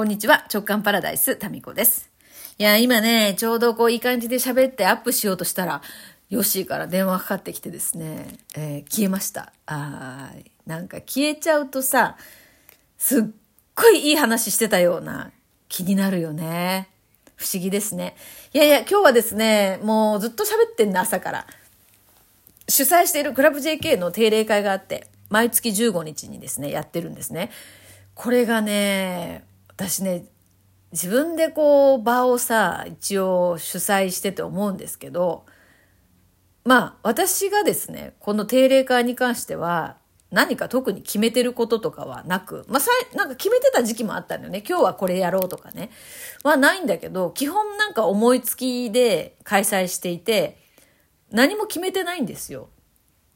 こんにちは、直感パラダイス、タミコです。いや、今ね、ちょうどこういい感じで喋ってアップしようとしたら、ヨッシーから電話かかってきてですね、えー消えました。あなんか消えちゃうとさ、すっごいいい話してたような気になるよね。不思議ですね。いやいや、今日はですね、もうずっと喋ってんの、朝から。主催しているクラブ JK の定例会があって、毎月15日にですね、やってるんですね。これがね、私ね、自分でこう場をさ、一応主催してて思うんですけど、まあ私がですね、この定例会に関しては、何か特に決めてることとかはなく、まあさ、なんか決めてた時期もあったんだよね。今日はこれやろうとかね。はないんだけど、基本なんか思いつきで開催していて、何も決めてないんですよ。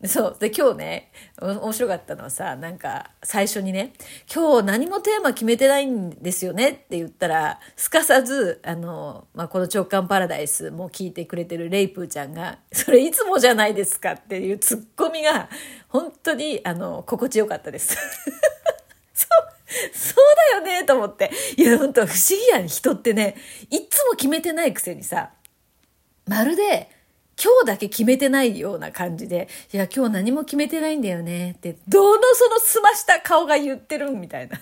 そう。で、今日ね、面白かったのはさ、なんか、最初にね、今日何もテーマ決めてないんですよねって言ったら、すかさず、あの、まあ、この直感パラダイスも聞いてくれてるレイプーちゃんが、それいつもじゃないですかっていうツッコミが、本当に、あの、心地よかったです。そう、だよね、と思って。いや、本当不思議やん、人ってね、いつも決めてないくせにさ、まるで、今日だけ決めてないような感じで、いや、今日何も決めてないんだよねって、どのその澄ました顔が言ってるみたいな。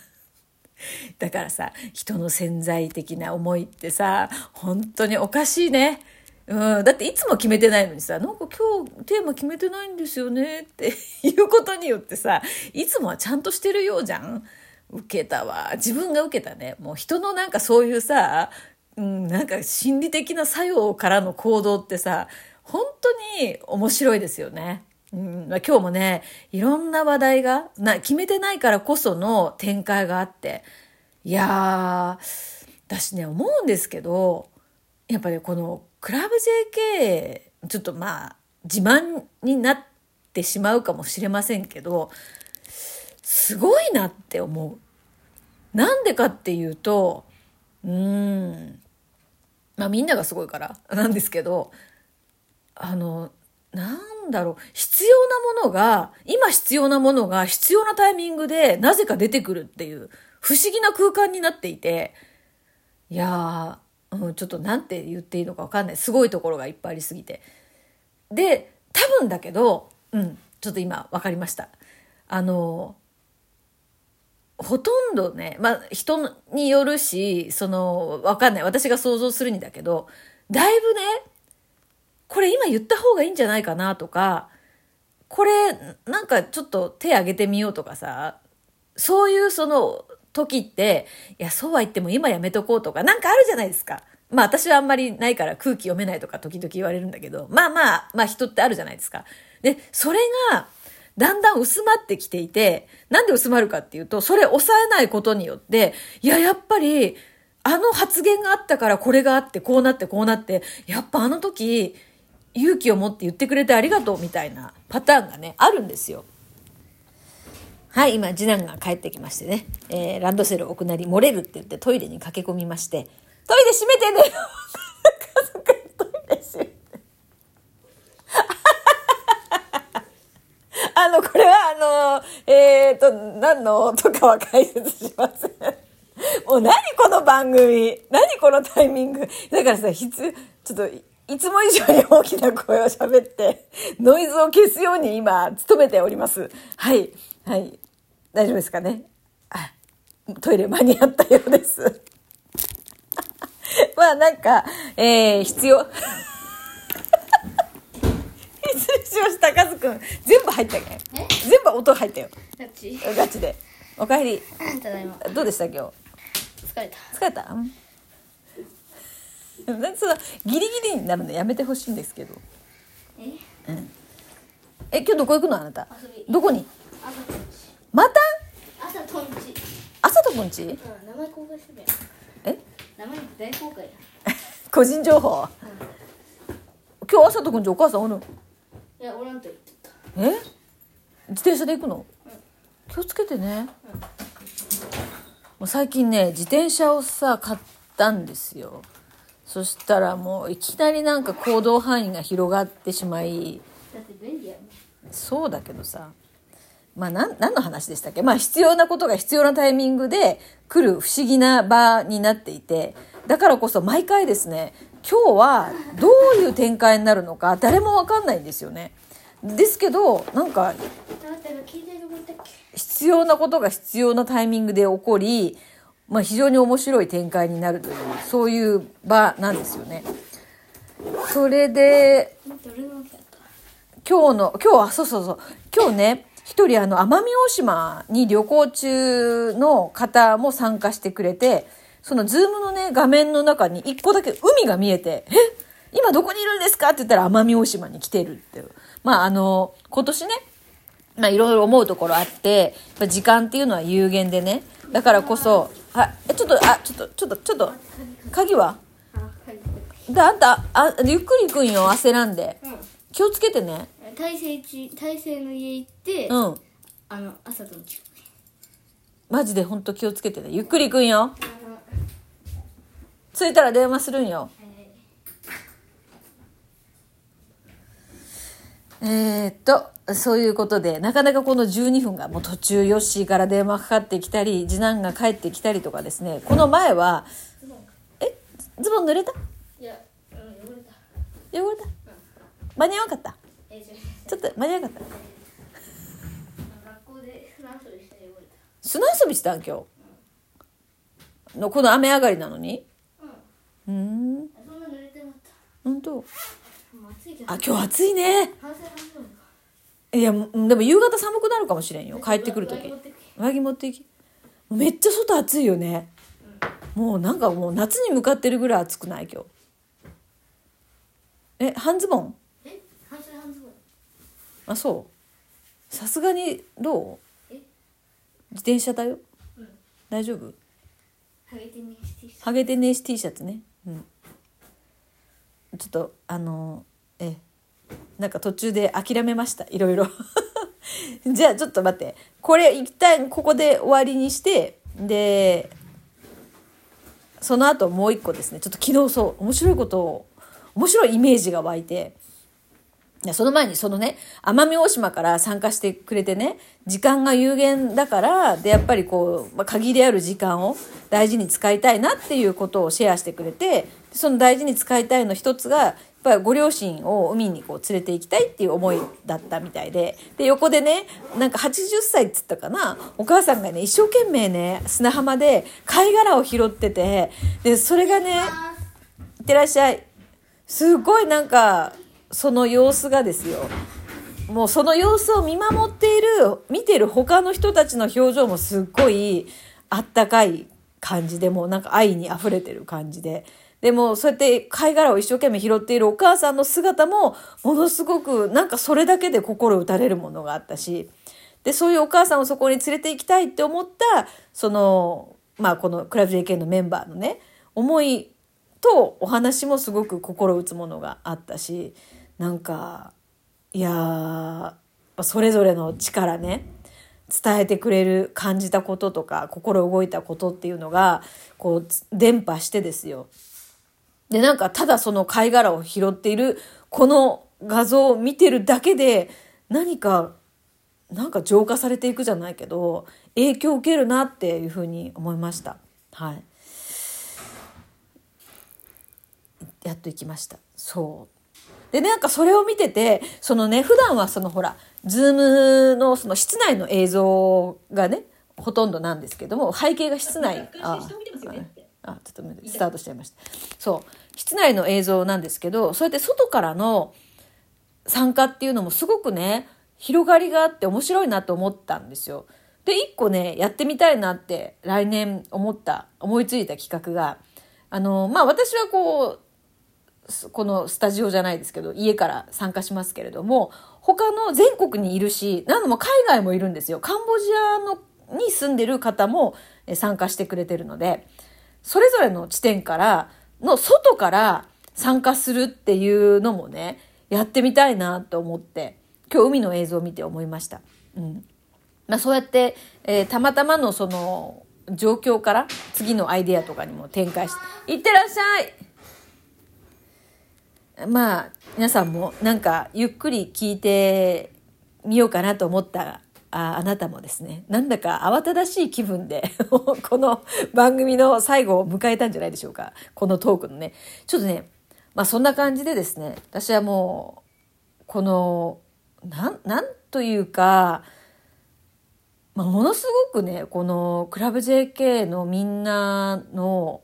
だからさ、人の潜在的な思いってさ、本当におかしいね。うん、だっていつも決めてないのにさ、なんか今日テーマ決めてないんですよねっていうことによってさ、いつもはちゃんとしてるようじゃん受けたわ。自分が受けたね。もう人のなんかそういうさ、うん、なんか心理的な作用からの行動ってさ、本当に面白いですよね。うん、今日もね、いろんな話題がな、決めてないからこその展開があって、いやー、私ね、思うんですけど、やっぱりこのクラブ JK、ちょっとまあ、自慢になってしまうかもしれませんけど、すごいなって思う。なんでかっていうと、うん、まあみんながすごいからなんですけど、あの、なんだろう、必要なものが、今必要なものが必要なタイミングでなぜか出てくるっていう不思議な空間になっていて、いやー、うん、ちょっとなんて言っていいのかわかんない。すごいところがいっぱいありすぎて。で、多分だけど、うん、ちょっと今わかりました。あの、ほとんどね、まあ人によるし、その、わかんない。私が想像するにだけど、だいぶね、これ今言った方がいいんじゃないかなとか、これなんかちょっと手挙げてみようとかさ、そういうその時って、いや、そうは言っても今やめとこうとか、なんかあるじゃないですか。まあ私はあんまりないから空気読めないとか時々言われるんだけど、まあまあ、まあ人ってあるじゃないですか。で、それが、だんだん薄まってきていて、なんで薄まるかっていうと、それ抑えないことによって、いや、やっぱり、あの発言があったからこれがあって、こうなってこうなって、やっぱあの時、勇気を持って言ってくれてありがとうみたいなパターンがね、あるんですよ。はい、今、次男が帰ってきましてね、えー、ランドセル奥なり漏れるって言ってトイレに駆け込みまして、トイレ閉めてね 家族トイレ閉めて。あの、これはあの、えーと、何のとかは解説しません。もう何この番組何このタイミングだからさ、必ちょっと、いつも以上に大きな声を喋って、ノイズを消すように今、努めております。はい。はい。大丈夫ですかね？あ、トイレ間に合ったようです。まあなんか、えー、必要？失礼しました、カズくん。全部入ったね。全部音入ったよ。タッチ？ガチで。おかえり。ただいまどうでした今日？疲れた疲れた？そのギリギリになるのやめてほしいんですけど。え？え、今日どこ行くのあなた？どこに？また？朝とんち朝とくんちうん名前公開してえ？名前大公開や 個人情報？今日朝とくんちお母さんおる？のいやおらんと言ってた。え？自転車で行くの？気をつけてね。もう最近ね、自転車をさ、買ったんですよ。そしたらもういきなりなんか行動範囲が広がってしまい、そうだけどさまあ、何の話でしたっけ？まあ、必要なことが必要なタイミングで来る不思議な場になっていて、だからこそ毎回ですね、今日はどういう展開になるのか誰もわかんないんですよね。ですけど、なんか、必要なことが必要なタイミングで起こり、まあ、非常に面白い展開になるという、そういう場なんですよね。それで、今日の、今日は、そうそうそう、今日ね、一人あの、奄美大島に旅行中の方も参加してくれて、そのズームのね、画面の中に一個だけ海が見えて、え？今どこにいるんですか？って言ったら奄美大島に来てるっていう。まああの、今年ね、まあいろいろ思うところあって、やっぱ時間っていうのは有限でね、だからこそ、あ、えちょっと、あ、ちょっと、ちょっと、ちょっと、鍵は？で、あんた、あ、ゆっくり行くんよ、焦らんで。う気をつけてね。ん大勢ち大勢の家行って、うん。あの朝との近くマジでほんと気をつけてね。ゆっくり行くんよ。着いたら電話するんよ。えー、っと、そういうことで、なかなかこの12分がもう途中ヨッシーから電話かかってきたり、次男が帰ってきたりとかですね、この前は、えズボン濡れた？いやうん汚れた。汚れた？間に合わなかった？ちょっと間に合わなかった？学校で船遊びして汚れ砂遊びしたん今日？の、この雨上がりなのに？たうーん、うんそんあ、今日暑いね。いや、もでも夕方寒くなるかもしれんよ。帰ってくるとき上着持っていき。めっちゃ外暑いよね。もうなんかもう夏に向かってるぐらい暑くない今日。え、半ズボン？え半袖半ズボンあ、そう。さすがにどう？え？自転車だよ。うん大丈夫？ハゲテネシ T シャツね。うん。ちょっと、あの、え、なんか途中で諦めました。いろいろ。じゃあちょっと待って。これ一旦ここで終わりにして、で、その後もう一個ですね。ちょっと昨日そう、面白いことを、面白いイメージが湧いて、その前にそのね、奄美大島から参加してくれてね、時間が有限だから、で、やっぱりこう、まあ、限りある時間を大事に使いたいなっていうことをシェアしてくれて、その大事に使いたいの一つが、ぱりご両親を海にこう連れて行きたいっていう思いだったみたいで、で、横でね、なんか80歳っつったかな、お母さんがね、一生懸命ね、砂浜で貝殻を拾ってて、で、それがね、いってらっしゃい。すごいなんか、その様子がですよ。もうその様子を見守っている、見てる他の人たちの表情もすっごいあったかい感じで、もうなんか愛に溢れてる感じで。でもそうやって貝殻を一生懸命拾っているお母さんの姿もものすごくなんかそれだけで心打たれるものがあったし、で、そういうお母さんをそこに連れて行きたいって思った、その、まあこのクラブ JK のメンバーのね、思いとお話もすごく心打つものがあったしなんかいやそれぞれの力ね伝えてくれる感じたこととか心動いたことっていうのがこう伝播してですよ。でなんかただその貝殻を拾っているこの画像を見てるだけで何かなんか浄化されていくじゃないけど影響を受けるなっていうふうに思いました。はいやっと行きました。そう。で、なんかそれを見てて、そのね、普段はそのほら、ズームのその室内の映像がね、ほとんどなんですけども、背景が室内。ああ、ちょっとスタートしちゃいました。そう。室内の映像なんですけど、そうやって外からの参加っていうのもすごくね、広がりがあって面白いなと思ったんですよ。で、一個ね、やってみたいなって来年思った、思いついた企画が、あの、まあ私はこう、このスタジオじゃないですけど、家から参加しますけれども、他の全国にいるし、何度も海外もいるんですよ。カンボジアのに住んでる方も参加してくれてるので、それぞれの地点から、の外から参加するっていうのもね、やってみたいなと思って、今日海の映像を見て思いました。うん。まあそうやって、えーたまたまのその状況から次のアイデアとかにも展開して、いってらっしゃいまあ皆さんもなんかゆっくり聞いてみようかなと思ったああなたもですね、なんだか慌ただしい気分で この番組の最後を迎えたんじゃないでしょうか。このトークのね。ちょっとね、まあそんな感じでですね、私はもう、この、なん、なんというか、まあ、ものすごくね、このクラブ JK のみんなの、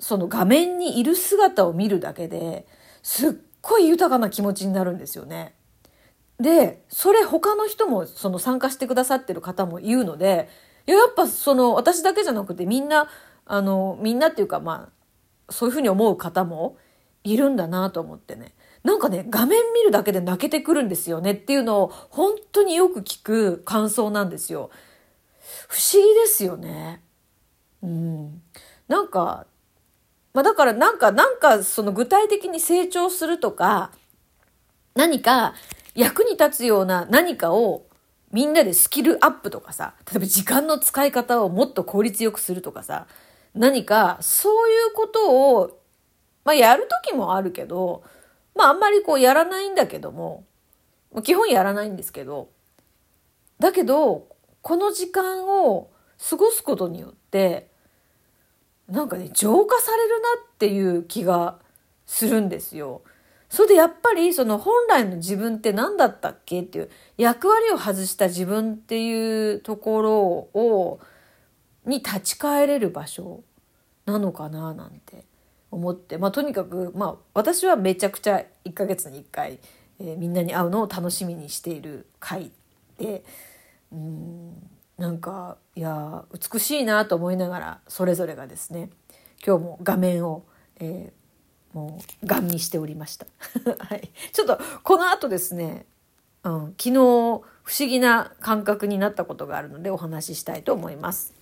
その画面にいる姿を見るだけですっごい豊かな気持ちになるんですよね。で、それ他の人もその参加してくださってる方も言うので、いややっぱその私だけじゃなくてみんな、あの、みんなっていうかまあ、そういうふうに思う方もいるんだなと思ってね。なんかね、画面見るだけで泣けてくるんですよねっていうのを本当によく聞く感想なんですよ。不思議ですよね。うん。なんか、まあだからなんか、なんかその具体的に成長するとか、何か役に立つような何かをみんなでスキルアップとかさ、例えば時間の使い方をもっと効率よくするとかさ、何かそういうことを、まあやるときもあるけど、まああんまりこうやらないんだけども、基本やらないんですけど、だけど、この時間を過ごすことによって、なんかね、浄化されるなっていう気がするんですよ。それでやっぱりその本来の自分って何だったっけっていう役割を外した自分っていうところをに立ち返れる場所なのかななんて思ってまあとにかくまあ私はめちゃくちゃ1ヶ月に1回、えー、みんなに会うのを楽しみにしている回でうんなんかいや美しいなと思いながらそれぞれがですね今日も画面を、えーもうガン見しておりました。はい。ちょっとこの後ですね、うん、昨日不思議な感覚になったことがあるのでお話ししたいと思います。